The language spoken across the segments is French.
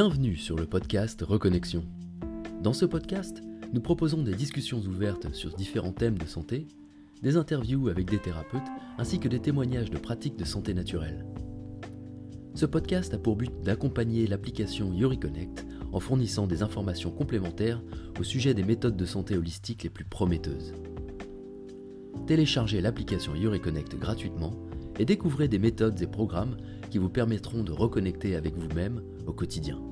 Bienvenue sur le podcast Reconnexion. Dans ce podcast, nous proposons des discussions ouvertes sur différents thèmes de santé, des interviews avec des thérapeutes ainsi que des témoignages de pratiques de santé naturelle. Ce podcast a pour but d'accompagner l'application YuriConnect en fournissant des informations complémentaires au sujet des méthodes de santé holistique les plus prometteuses. Téléchargez l'application YuriConnect gratuitement et découvrez des méthodes et programmes qui vous permettront de reconnecter avec vous-même au quotidien.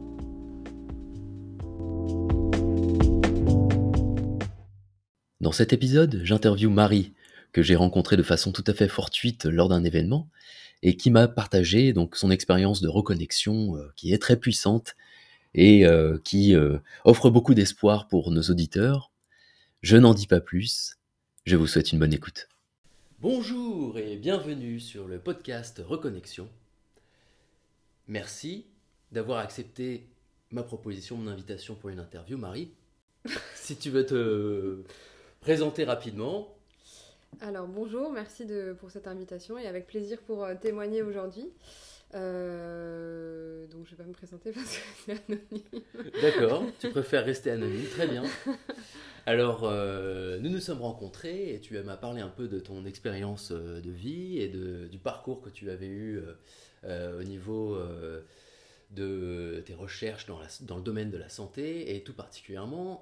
Dans cet épisode, j'interviewe Marie, que j'ai rencontrée de façon tout à fait fortuite lors d'un événement, et qui m'a partagé donc son expérience de reconnexion euh, qui est très puissante et euh, qui euh, offre beaucoup d'espoir pour nos auditeurs. Je n'en dis pas plus, je vous souhaite une bonne écoute. Bonjour et bienvenue sur le podcast Reconnexion. Merci d'avoir accepté ma proposition, mon invitation pour une interview, Marie. si tu veux te présenter rapidement. Alors bonjour, merci de, pour cette invitation et avec plaisir pour euh, témoigner aujourd'hui. Euh, donc je vais pas me présenter parce que c'est anonyme. D'accord, tu préfères rester anonyme, très bien. Alors euh, nous nous sommes rencontrés et tu m'as parlé un peu de ton expérience de vie et de, du parcours que tu avais eu au niveau de tes recherches dans, la, dans, le domaine de la santé et tout particulièrement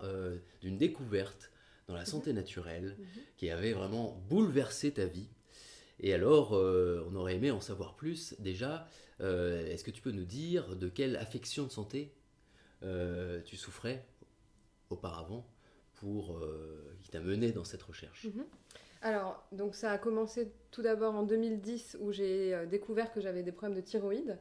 d'une découverte dans la santé mhm. naturelle mhm. qui avait vraiment bouleversé ta vie. Et alors, on aurait aimé en savoir plus déjà euh, est-ce que tu peux nous dire de quelle affection de santé euh, tu souffrais auparavant pour euh, qui t'a mené dans cette recherche? Mhm. Alors, donc ça a commencé tout d'abord en 2010 où j'ai découvert que j'avais des problèmes de thyroïde.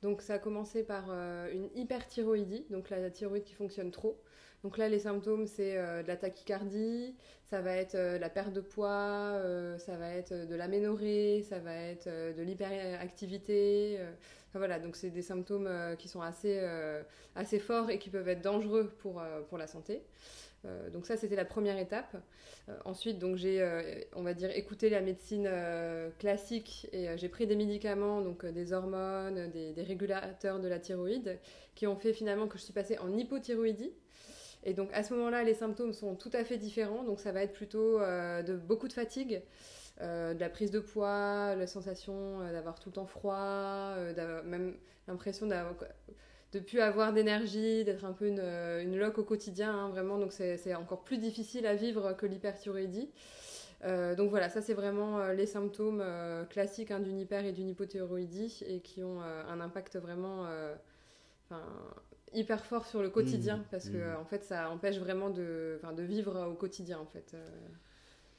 Donc ça a commencé par une hyperthyroïdie, donc la thyroïde qui fonctionne trop. Donc là, les symptômes, c'est euh, de la tachycardie, ça va être euh, la perte de poids, euh, ça va être de l'aménorrhée, ça va être de l'hyperactivité. voilà, donc c'est des symptômes qui sont assez, assez forts et qui peuvent être dangereux pour, pour la santé. donc ça, c'était la première étape. ensuite, donc j'ai, on va dire, écouté la médecine classique et j'ai pris des médicaments, donc des hormones, des, des, régulateurs de la thyroïde, qui ont fait finalement que je suis passée en hypothyroïdie. Et donc à ce moment-là, les symptômes sont tout à fait différents. Donc ça va être plutôt euh, de beaucoup de fatigue, euh, de la prise de poids, la sensation euh, d'avoir tout le temps froid, même l'impression d'avoir de plus avoir d'énergie, d'être un peu une, une loque au quotidien, hein, vraiment. Donc c'est encore plus difficile à vivre que l'hyperthyroïdie. donc voilà, ça c'est vraiment les symptômes classiques hein, d'une hyper et d'une hypothyroïdie et qui ont un impact vraiment hyper fort sur le quotidien mmh. parce que mmh. en fait ça empêche vraiment de, de vivre au quotidien en fait. Euh.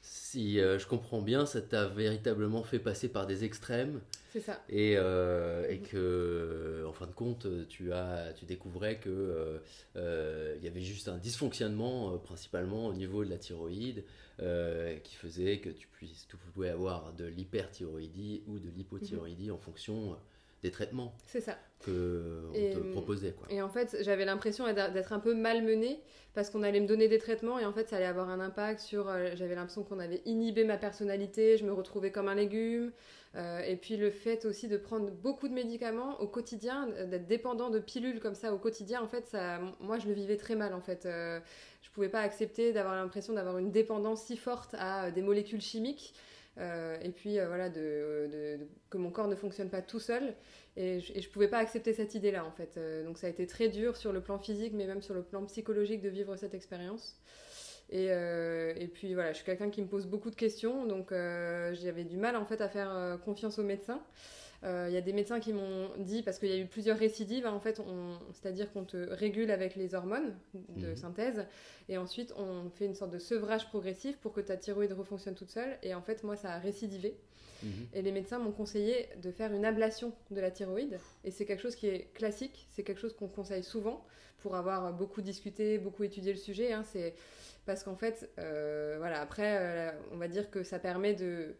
Si euh, je comprends bien, ça t'a véritablement fait passer par des extrêmes. C'est ça. Et, euh, et, que, en fin de compte, tu, as, tu découvrais que il y avait juste un dysfonctionnement, principalement au niveau de la thyroïde, qui faisait que tu, puisses, tu pouvais avoir de l'hyperthyroïdie ou de l'hypothyroïdie en fonction des traitements. C'est ça. Que on te proposait. Quoi. Et en fait, j'avais l'impression d'être un peu malmenée parce qu'on allait me donner des traitements et en fait, ça allait avoir un impact sur. Euh, j'avais l'impression qu'on avait inhibé ma personnalité, je me retrouvais comme un légume. Euh, et puis le fait aussi de prendre beaucoup de médicaments au quotidien, d'être dépendant de pilules comme ça au quotidien, en fait, ça, moi je le vivais très mal en fait. Euh, je pouvais pas accepter d'avoir l'impression d'avoir une dépendance si forte à des molécules chimiques. Euh, et puis euh, voilà, que mon corps ne fonctionne pas tout seul. Et je, ne pouvais pas accepter cette idée-là en fait. Euh, donc ça a été très dur sur le plan physique, mais même sur le plan psychologique de vivre cette expérience. Et, puis voilà, je suis quelqu'un qui me pose beaucoup de questions, donc j'avais du mal en fait à faire confiance aux médecins. Euh, il y a des médecins qui m'ont dit, parce qu'il y a eu plusieurs récidives, hein, en fait, c'est-à-dire qu'on te régule avec les hormones de mhm. synthèse, et ensuite on fait une sorte de sevrage progressif pour que ta thyroïde refonctionne toute seule, et en fait, moi, ça a récidivé. Mhm. Et les médecins m'ont conseillé de faire une ablation de la thyroïde, et c'est quelque chose qui est classique, c'est quelque chose qu'on conseille souvent pour avoir beaucoup discuté, beaucoup étudié le sujet. Hein, c'est parce qu'en fait, euh, voilà, après, euh, on va dire que ça permet de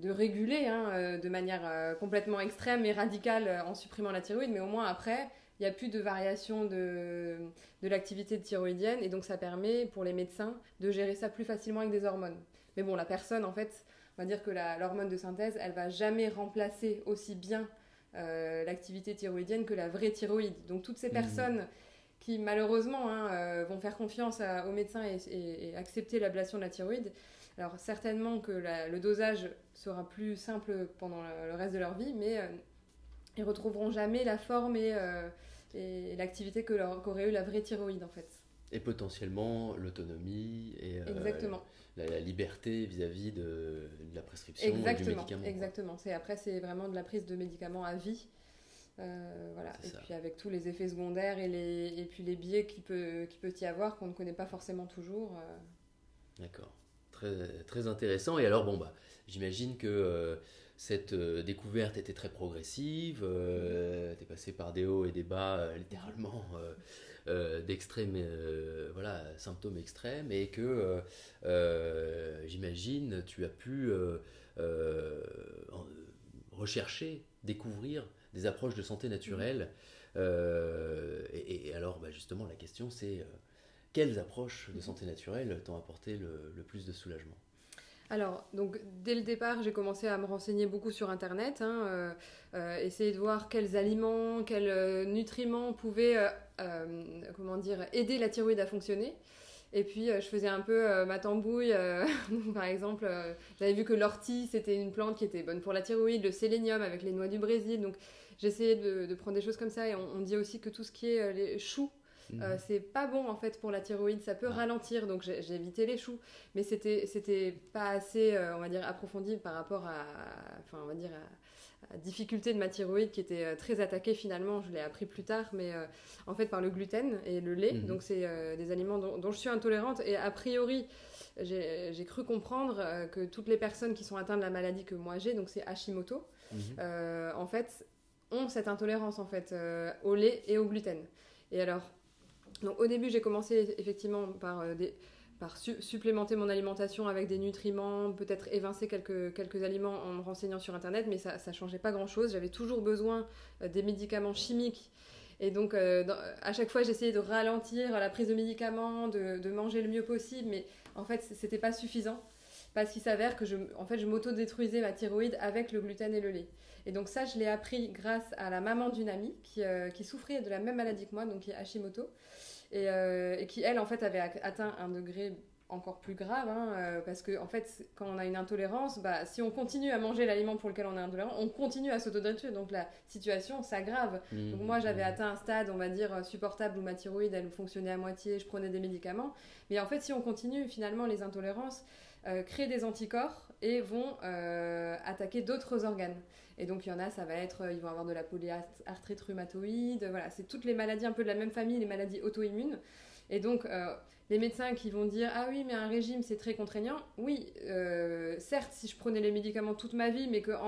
de réguler hein, euh, de manière euh, complètement extrême et radicale euh, en supprimant la thyroïde, mais au moins après, il n'y a plus de variation de, de l'activité thyroïdienne et donc ça permet pour les médecins de gérer ça plus facilement avec des hormones. Mais bon, la personne, en fait, on va dire que l'hormone de synthèse, elle va jamais remplacer aussi bien l'activité thyroïdienne que la vraie thyroïde. Donc toutes ces mmh. personnes qui malheureusement hein, vont faire confiance aux médecins et, accepter l'ablation de la thyroïde, alors certainement que le dosage sera plus simple pendant le, reste de leur vie, mais ils retrouveront jamais la forme et, et l'activité qu'aurait eu la vraie thyroïde en fait. Et potentiellement l'autonomie et euh, la, liberté vis-à-vis de, la prescription exactement, du médicament. Exactement. C'est après c'est vraiment de la prise de médicaments à vie. Euh, voilà. Et puis avec tous les effets secondaires et, les, et puis les biais qu'il peut, qui peut y avoir qu'on ne connaît pas forcément toujours. Euh. D'accord. Très, très intéressant. Et alors, bon, bah, j'imagine que cette euh, découverte était très progressive, euh, tu es passé par des hauts et des bas, euh, littéralement, d'extrêmes, voilà, symptômes extrêmes, et que j'imagine tu as pu rechercher, découvrir des approches de santé naturelle. Et, alors, bah, justement, la question c'est quelles approches de santé naturelle t'ont apporté le plus de soulagement? Alors, donc, dès le départ, j'ai commencé à me renseigner beaucoup sur Internet, hein, euh, euh, essayer de voir quels aliments, quels euh, nutriments pouvaient, comment dire, aider la thyroïde à fonctionner. Et puis, je faisais un peu ma tambouille. par exemple, j'avais vu que l'ortie, c'était une plante qui était bonne pour la thyroïde, le sélénium avec les noix du Brésil. Donc, j'essayais de, prendre des choses comme ça. Et on, on dit aussi que tout ce qui est les choux, euh, mhm. c'est pas bon en fait pour la thyroïde, ça peut ralentir, donc j'ai évité les choux, mais c'était c'était pas assez, euh, on va dire, approfondi par rapport à, enfin on va dire à, difficulté de ma thyroïde qui était euh, très attaquée finalement, je l'ai appris plus tard, mais en fait par le gluten et le lait, mhm. donc c'est des aliments dont, je suis intolérante et a priori j'ai cru comprendre que toutes les personnes qui sont atteintes de la maladie que moi j'ai, donc c'est Hashimoto, mhm. en fait ont cette intolérance en fait au lait et au gluten. Et alors, donc au début, j'ai commencé effectivement par, euh, supplémenter mon alimentation avec des nutriments, peut-être évincer quelques, quelques aliments en me renseignant sur Internet, mais ça ne changeait pas grand-chose. J'avais toujours besoin euh, des médicaments chimiques. Et donc, euh, à chaque fois, j'essayais de ralentir la prise de médicaments, de, de manger le mieux possible, mais en fait, c'était pas suffisant parce qu'il s'avère que je, en fait, je m'auto-détruisais ma thyroïde avec le gluten et le lait. Et donc ça, je l'ai appris grâce à la maman d'une amie qui, qui, souffrait de la même maladie que moi, donc qui est Hashimoto. Euh, et, qui, elle, en fait, avait atteint un degré encore plus grave, hein, euh, parce que en fait, quand on a une intolérance, bah, si on continue à manger l'aliment pour lequel on est intolérant, on continue à s'autodétruire, donc la situation s'aggrave. Mmh. donc moi, j'avais mmh. atteint un stade, on va dire, supportable où ma thyroïde, elle fonctionnait à moitié, je prenais des médicaments, mais en fait, si on continue, finalement, les intolérances euh, créent des anticorps et vont attaquer d'autres organes. Et donc, il y en a, ça va être, euh, ils vont avoir de la polyarthrite rhumatoïde, voilà, c'est toutes les maladies un peu de la même famille, les maladies auto-immunes. Et donc, euh, les médecins qui vont dire Ah oui, mais un régime, c'est très contraignant. Oui, euh, certes, si je prenais les médicaments toute ma vie, mais qu'à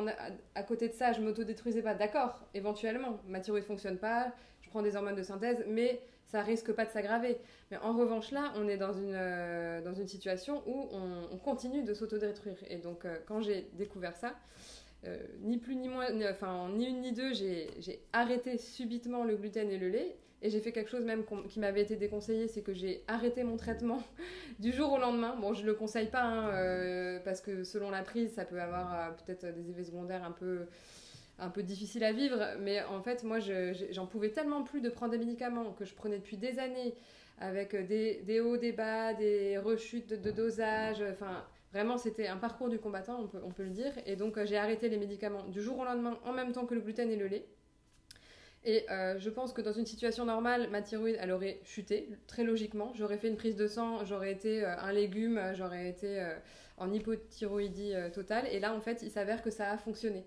à côté de ça, je m'autodétruisais pas, d'accord, éventuellement, ma thyroïde fonctionne pas, je prends des hormones de synthèse, mais ça risque pas de s'aggraver. Mais en revanche, là, on est dans une, dans une situation où on, on continue de s'autodétruire. Et donc, quand j'ai découvert ça, euh, ni plus ni moins, enfin ni une ni deux, j'ai arrêté subitement le gluten et le lait. Et j'ai fait quelque chose même qui m'avait été déconseillé, c'est que j'ai arrêté mon traitement du jour au lendemain. Bon, je ne le conseille pas, hein, euh, parce que selon la prise, ça peut avoir euh, peut-être des effets secondaires un peu, un peu difficiles à vivre. Mais en fait, moi, j'en pouvais tellement plus de prendre des médicaments que je prenais depuis des années, avec des, hauts, des bas, des rechutes de, de dosage. Enfin, Vraiment, c'était un parcours du combattant, on peut, on peut le dire. Et donc, euh, j'ai arrêté les médicaments du jour au lendemain, en même temps que le gluten et le lait. Et euh, je pense que dans une situation normale, ma thyroïde, elle aurait chuté, très logiquement. J'aurais fait une prise de sang, j'aurais été euh, un légume, j'aurais été en hypothyroïdie totale. Et là, en fait, il s'avère que ça a fonctionné.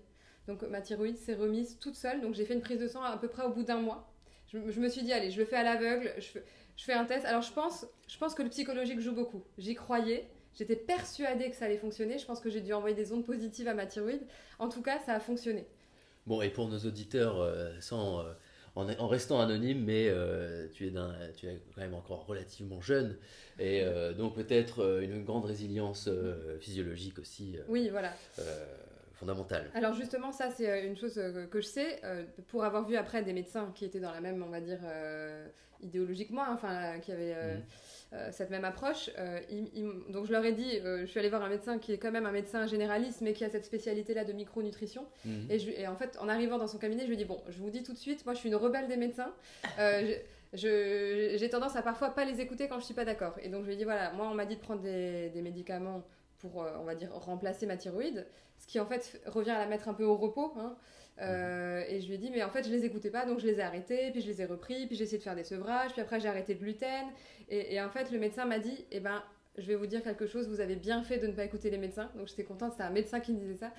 Donc, ma thyroïde s'est remise toute seule. Donc, j'ai fait une prise de sang à, peu près au bout d'un mois. Je, me suis dit, allez, je le fais à l'aveugle, je, je, fais un test. Alors, je pense, je pense que le psychologique joue beaucoup. J'y croyais. J'étais persuadée que ça allait fonctionner. Je pense que j'ai dû envoyer des ondes positives à ma thyroïde. En tout cas, ça a fonctionné. Bon, et pour nos auditeurs, euh, sans, euh, en, restant anonyme, mais euh, tu, es tu es quand même encore relativement jeune, et donc peut-être une grande résilience physiologique aussi. oui, voilà. Fondamentale. Alors justement, ça c'est une chose que je sais, pour avoir vu après des médecins qui étaient dans la même, on va dire, idéologique moi, enfin, qui avaient mhm. cette même approche. donc je leur ai dit, je suis allée voir un médecin qui est quand même un médecin généraliste, mais qui a cette spécialité-là de micronutrition. Mhm. Et, et, en fait, en arrivant dans son cabinet, je lui ai dit, bon, je vous dis tout de suite, moi je suis une rebelle des médecins j'ai tendance à parfois pas les écouter quand je suis pas d'accord. Et donc je lui ai dit voilà, moi on m'a dit de prendre des, médicaments pour, euh, on va dire, remplacer ma thyroïde, ce qui en fait revient à la mettre un peu au repos. Hein. Euh, et je lui ai dit, mais en fait, je les écoutais pas, donc je les ai arrêtés, puis je les ai repris, puis j'ai essayé de faire des sevrages, puis après j'ai arrêté le gluten. Et, en fait, le médecin m'a dit, eh ben, je vais vous dire quelque chose, vous avez bien fait de ne pas écouter les médecins. Donc j'étais contente, c'était un médecin qui me disait ça.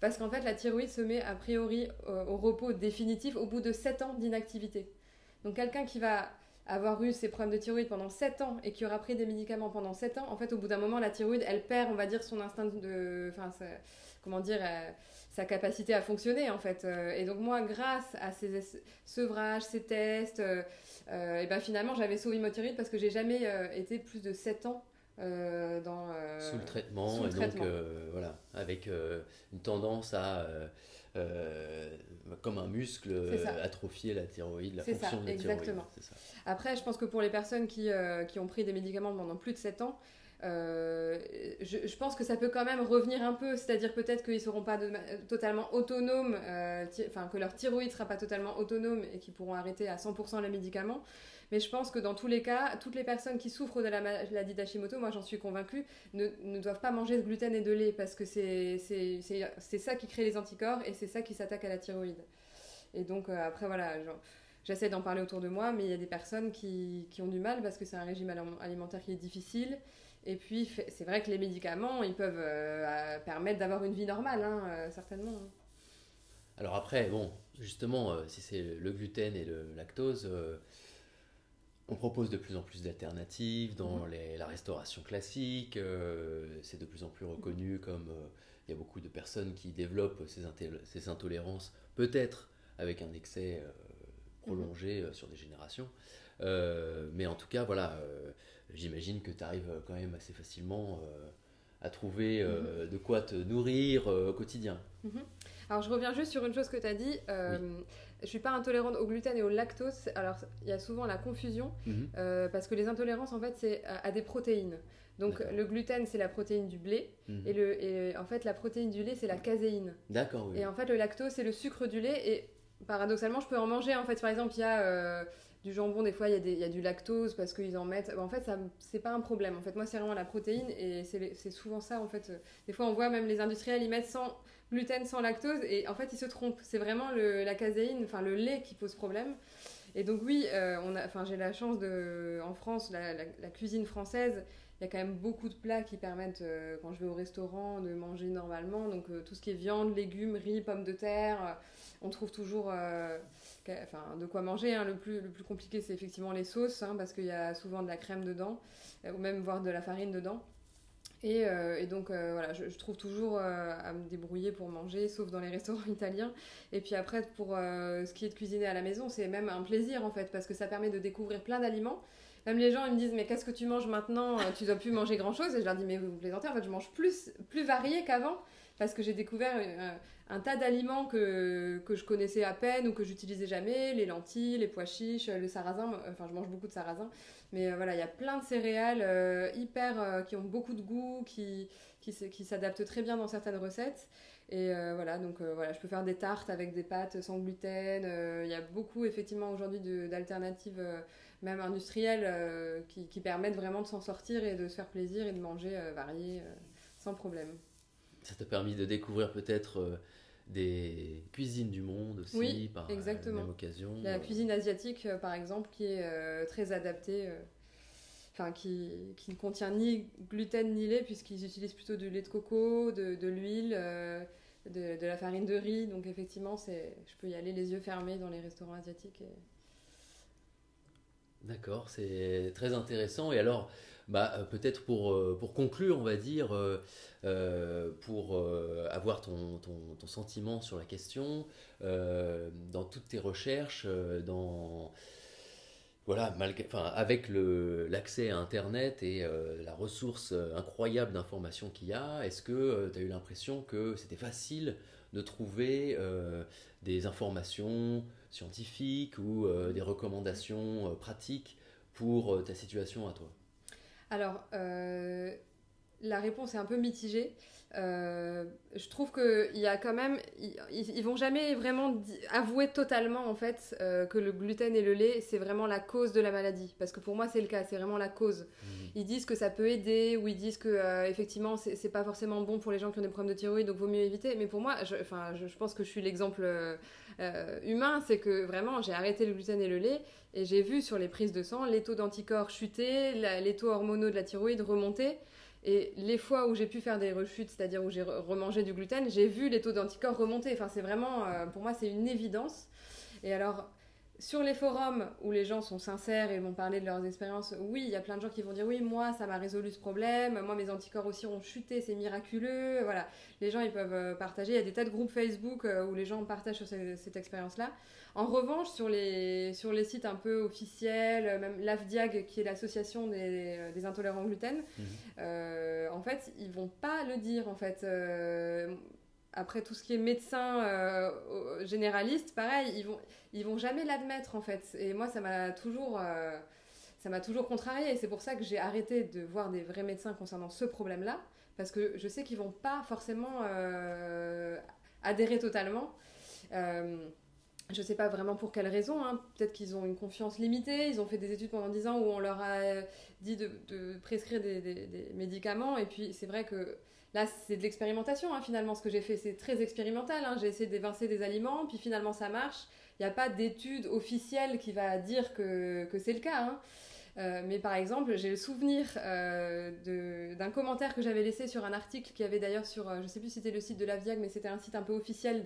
Parce qu'en fait, la thyroïde se met a priori euh, au repos définitif au bout de 7 ans d'inactivité. Donc quelqu'un qui va avoir eu ses problèmes de thyroïde pendant 7 ans et qui aura pris des médicaments pendant 7 ans, en fait, au bout d'un moment, la thyroïde, elle perd, on va dire, son instinct de. Enfin, comment dire. Euh, sa capacité à fonctionner, en fait. Euh, et donc, moi, grâce à ces sevrages, ces tests, euh, et ben finalement, j'avais sauvé ma thyroïde parce que j'ai jamais été plus de 7 ans dans, sous le traitement, et donc voilà, avec une tendance à euh, comme un muscle atrophier la thyroïde, la fonction de la exactement. thyroïde. Ça. Après, je pense que pour les personnes qui, euh, qui ont pris des médicaments pendant plus de 7 ans, euh, je, pense que ça peut quand même revenir un peu, c'est-à-dire peut-être qu'ils ne seront pas totalement autonomes, enfin que leur thyroïde ne sera pas totalement autonome et qu'ils pourront arrêter à 100% les médicaments. Mais je pense que dans tous les cas, toutes les personnes qui souffrent de la maladie d'Hashimoto, moi j'en suis convaincue, ne, ne, doivent pas manger de gluten et de lait parce que c'est ça qui crée les anticorps et c'est ça qui s'attaque à la thyroïde. Et donc euh, après voilà, j'essaie d'en parler autour de moi, mais il y a des personnes qui, qui ont du mal parce que c'est un régime alimentaire qui est difficile. Et puis c'est vrai que les médicaments, ils peuvent euh, permettre d'avoir une vie normale, hein, euh, certainement. Alors après, bon, justement, si c'est le gluten et le lactose, on propose de plus en plus d'alternatives dans mhm. la restauration classique. Euh, c'est de plus en plus reconnu comme euh, il y a beaucoup de personnes qui développent ces, intolérances, peut-être avec un excès euh, prolongé mhm. sur des générations. Mais en tout cas, voilà, j'imagine que tu arrives quand même assez facilement à trouver mhm. de quoi te nourrir au quotidien. Alors je reviens juste sur une chose que tu as dit. Euh, Je suis pas intolérante au gluten et au lactose. Alors il y a souvent la confusion mhm. euh, parce que les intolérances en fait c'est à, des protéines. Donc le gluten c'est la protéine du blé mhm. et, le, et en fait la protéine du lait c'est la caséine. D'accord. Et en fait le lactose c'est le sucre du lait et paradoxalement je peux en manger en fait par exemple il y a euh, du jambon, des fois, il y, a du lactose parce qu'ils en mettent. En fait, ça, c'est pas un problème. En fait, moi, c'est vraiment la protéine et c'est souvent ça. En fait, des fois, on voit même les industriels, ils mettent sans gluten, sans lactose et en fait, ils se trompent. C'est vraiment la caséine, enfin le lait qui pose problème. Et donc, oui, euh, j'ai la chance de, en France, la, cuisine française, il y a quand même beaucoup de plats qui permettent, euh, quand je vais au restaurant, de manger normalement. Donc, euh, tout ce qui est viande, légumes, riz, pommes de terre, on trouve toujours enfin, de quoi manger. Hein. Le, plus, le plus compliqué, c'est effectivement les sauces, hein, parce qu'il y a souvent de la crème dedans, euh, ou même voire de la farine dedans. Et, euh, donc euh, voilà, je, trouve toujours à me débrouiller pour manger, sauf dans les restaurants italiens. Et puis après, pour ce qui est de cuisiner à la maison, c'est même un plaisir en fait, parce que ça permet de découvrir plein d'aliments. Même les gens ils me disent mais qu'est-ce que tu manges maintenant Tu dois plus manger grand chose. Et je leur dis mais vous, vous plaisantez, en fait je mange plus, plus varié qu'avant parce que j'ai découvert un tas d'aliments que, que je connaissais à peine ou que j'utilisais jamais, les lentilles, les pois chiches, le sarrasin, enfin je mange beaucoup de sarrasin, mais euh, voilà, il y a plein de céréales euh, hyper, euh, qui ont beaucoup de goût, qui, qui s'adaptent très bien dans certaines recettes. Et voilà, donc voilà, je peux faire des tartes avec des pâtes sans gluten. Il y a beaucoup effectivement aujourd'hui d'alternatives, même industrielles, qui, qui, permettent vraiment de s'en sortir et de se faire plaisir et de manger varié sans problème. Ça t'a permis de découvrir peut-être des cuisines du monde aussi oui, par exactement. la même occasion. La cuisine asiatique, euh, par exemple, qui est euh, très adaptée, euh, enfin qui, qui, ne contient ni gluten ni lait, puisqu'ils utilisent plutôt du lait de coco, de, de l'huile, de, de, la farine de riz. Donc effectivement, je peux y aller les yeux fermés dans les restaurants asiatiques. D'accord, c'est très intéressant. Et alors, bah, euh, peut-être pour, euh, pour conclure, on va dire, euh, pour avoir ton, ton, ton, sentiment sur la question, dans toutes tes recherches, dans, voilà, malgré, enfin, avec l'accès à Internet et euh, la ressource euh, incroyable d'informations qu'il y a, est-ce que tu as eu l'impression que c'était facile de trouver des informations scientifiques ou des recommandations pratiques pour ta situation à toi? Alors, la réponse est un peu mitigée. Euh, je trouve qu'il y a quand même. Ils, vont jamais vraiment avouer totalement, en fait, euh, que le gluten et le lait, c'est vraiment la cause de la maladie. Parce que pour moi, c'est le cas, c'est vraiment la cause. Mmh. Ils disent que ça peut aider, ou ils disent que, euh, effectivement, c'est pas forcément bon pour les gens qui ont des problèmes de thyroïde, donc vaut mieux éviter. Mais pour moi, je, je, je pense que je suis l'exemple humain, c'est que vraiment, j'ai arrêté le gluten et le lait, et j'ai vu sur les prises de sang les taux d'anticorps chuter, les taux hormonaux de la thyroïde remonter. Et les fois où j'ai pu faire des rechutes, c'est-à-dire où j'ai remangé du gluten, j'ai vu les taux d'anticorps remonter. Enfin, c'est vraiment, euh, pour moi, c'est une évidence. Et alors, sur les forums où les gens sont sincères et vont parler de leurs expériences, oui, il y a plein de gens qui vont dire oui, moi, ça m'a résolu ce problème, moi, mes anticorps aussi ont chuté, c'est miraculeux. Voilà, les gens, ils peuvent euh, partager. Il y a des tas de groupes Facebook euh, où les gens partagent sur cette, expérience-là. En revanche, sur les, sur les sites un peu officiels, même l'AFDIAG, qui est l'association des, des, intolérants au gluten, mhm. en fait, ils vont pas le dire, en fait après tout ce qui est médecin euh, généraliste, pareil, ils vont, ils vont jamais l'admettre en fait. Et moi, ça m'a toujours, euh, ça m'a toujours contrarié. Et c'est pour ça que j'ai arrêté de voir des vrais médecins concernant ce problème-là, parce que je sais qu'ils vont pas forcément euh, adhérer totalement. je ne sais pas vraiment pour quelles raisons. Hein. Peut-être qu'ils ont une confiance limitée. Ils ont fait des études pendant 10 ans où on leur a dit de, prescrire des, médicaments. Et puis, c'est vrai que Là, c'est de l'expérimentation, hein, finalement, ce que j'ai fait. C'est très expérimental. Hein. J'ai essayé d'évincer des aliments, puis finalement, ça marche. Il n'y a pas d'étude officielle qui va dire que, c'est le cas. Hein. Euh, mais par exemple, j'ai le souvenir euh, d'un commentaire que j'avais laissé sur un article qui avait d'ailleurs sur, euh, je ne sais plus si c'était le site de l'AVIAG, mais c'était un site un peu officiel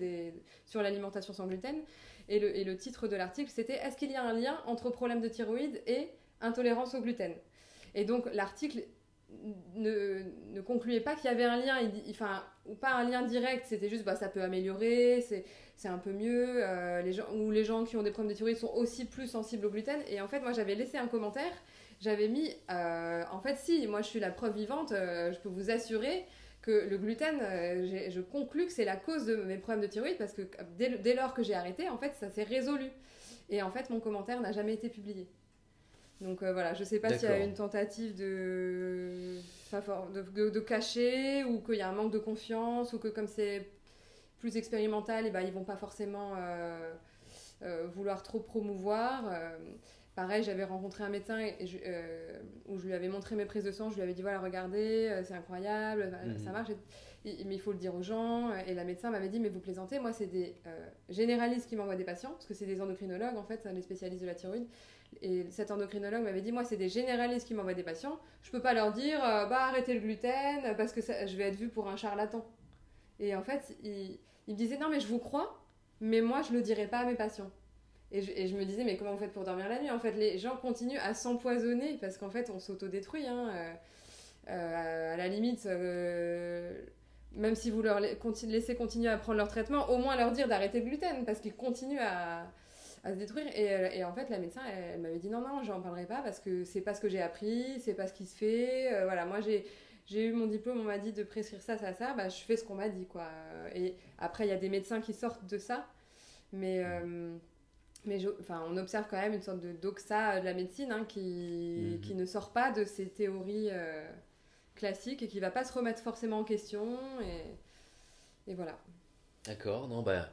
sur l'alimentation sans gluten. Et le, et le titre de l'article, c'était Est-ce qu'il y a un lien entre problème de thyroïde et intolérance au gluten? Et donc l'article ne, ne concluait pas qu'il y avait un lien, enfin, ou pas un lien direct, c'était juste bah, ça peut améliorer, c'est un peu mieux, euh, les gens, ou les gens qui ont des problèmes de thyroïde sont aussi plus sensibles au gluten. Et en fait, moi j'avais laissé un commentaire, j'avais mis, euh, en fait, si, moi je suis la preuve vivante, euh, je peux vous assurer que le gluten, je conclus que c'est la cause de mes problèmes de thyroïde parce que dès, dès lors que j'ai arrêté, en fait, ça s'est résolu. Et en fait, mon commentaire n'a jamais été publié. Donc euh, voilà, je sais pas s'il y a une tentative de... de, de, cacher ou qu'il y a un manque de confiance ou que comme c'est plus expérimental, et eh ben, ils vont pas forcément euh, euh, vouloir trop promouvoir. pareil, j'avais rencontré un médecin et, où je lui avais montré mes prises de sang, je lui avais dit voilà, regardez, c'est incroyable, ça mhm. marche. mais il faut le dire aux gens. Et la médecin m'avait dit mais vous plaisantez, moi c'est des généralistes qui m'envoient des patients, parce que c'est des endocrinologues en fait, les spécialistes de la thyroïde. Et cet endocrinologue m'avait dit, moi, c'est des généralistes qui m'envoient des patients. Je peux pas leur dire, euh, bah, arrêtez le gluten parce que je vais être vue pour un charlatan. Et en fait, il, me disait, non, mais je vous crois, mais moi, je le dirai pas à mes patients. Et je, et je, me disais, mais comment vous faites pour dormir la nuit? En fait, les gens continuent à s'empoisonner parce qu'en fait, on s'autodétruit. Hein. Euh, euh, à la limite, même si vous leur laissez continuer à prendre leur traitement, au moins leur dire d'arrêter le gluten parce qu'ils continuent à à se détruire. Et, euh, et, en fait, la médecin, elle, m'avait dit non, non, j'en parlerai pas parce que c'est pas ce que j'ai appris, c'est pas ce qui se fait. Euh, voilà, moi j'ai. J'ai eu mon diplôme, on m'a dit de prescrire ça, ça, ça, bah, je fais ce qu'on m'a dit, quoi. Et après, il y a des médecins qui sortent de ça, mais, euh, mais enfin, on observe quand même une sorte de doxa de la médecine hein, qui, mhm. qui ne sort pas de ces théories classiques et qui va pas se remettre forcément en question. Et, et voilà. D'accord, non, bah,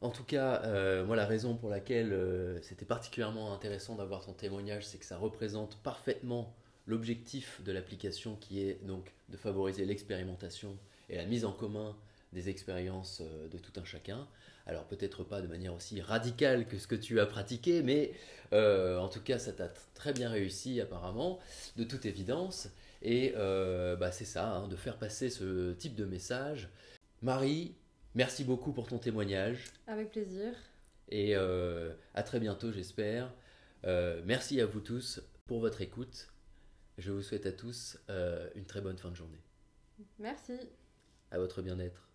en tout cas, euh, moi, la raison pour laquelle euh, c'était particulièrement intéressant d'avoir ton témoignage, c'est que ça représente parfaitement l'objectif de l'application qui est donc de favoriser l'expérimentation et la mise en commun des expériences euh, de tout un chacun. Alors peut-être pas de manière aussi radicale que ce que tu as pratiqué, mais en tout cas ça t'a très bien réussi apparemment, de toute évidence. Et bah, c'est ça, hein, de faire passer ce type de message. Marie, Merci beaucoup pour ton témoignage. Avec plaisir. Et euh, à très bientôt, j'espère. Euh, merci à vous tous pour votre écoute. Je vous souhaite à tous euh, une très bonne fin de journée. Merci. À votre bien-être.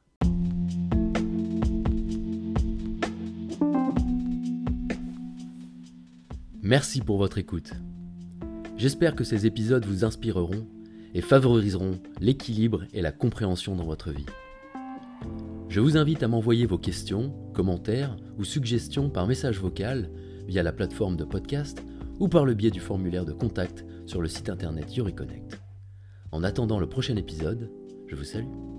Merci pour votre écoute. J'espère que ces épisodes vous inspireront et favoriseront l'équilibre et la compréhension dans votre vie. Je vous invite à m'envoyer vos questions, commentaires ou suggestions par message vocal via la plateforme de podcast ou par le biais du formulaire de contact sur le site internet YuriConnect. En attendant le prochain épisode, je vous salue.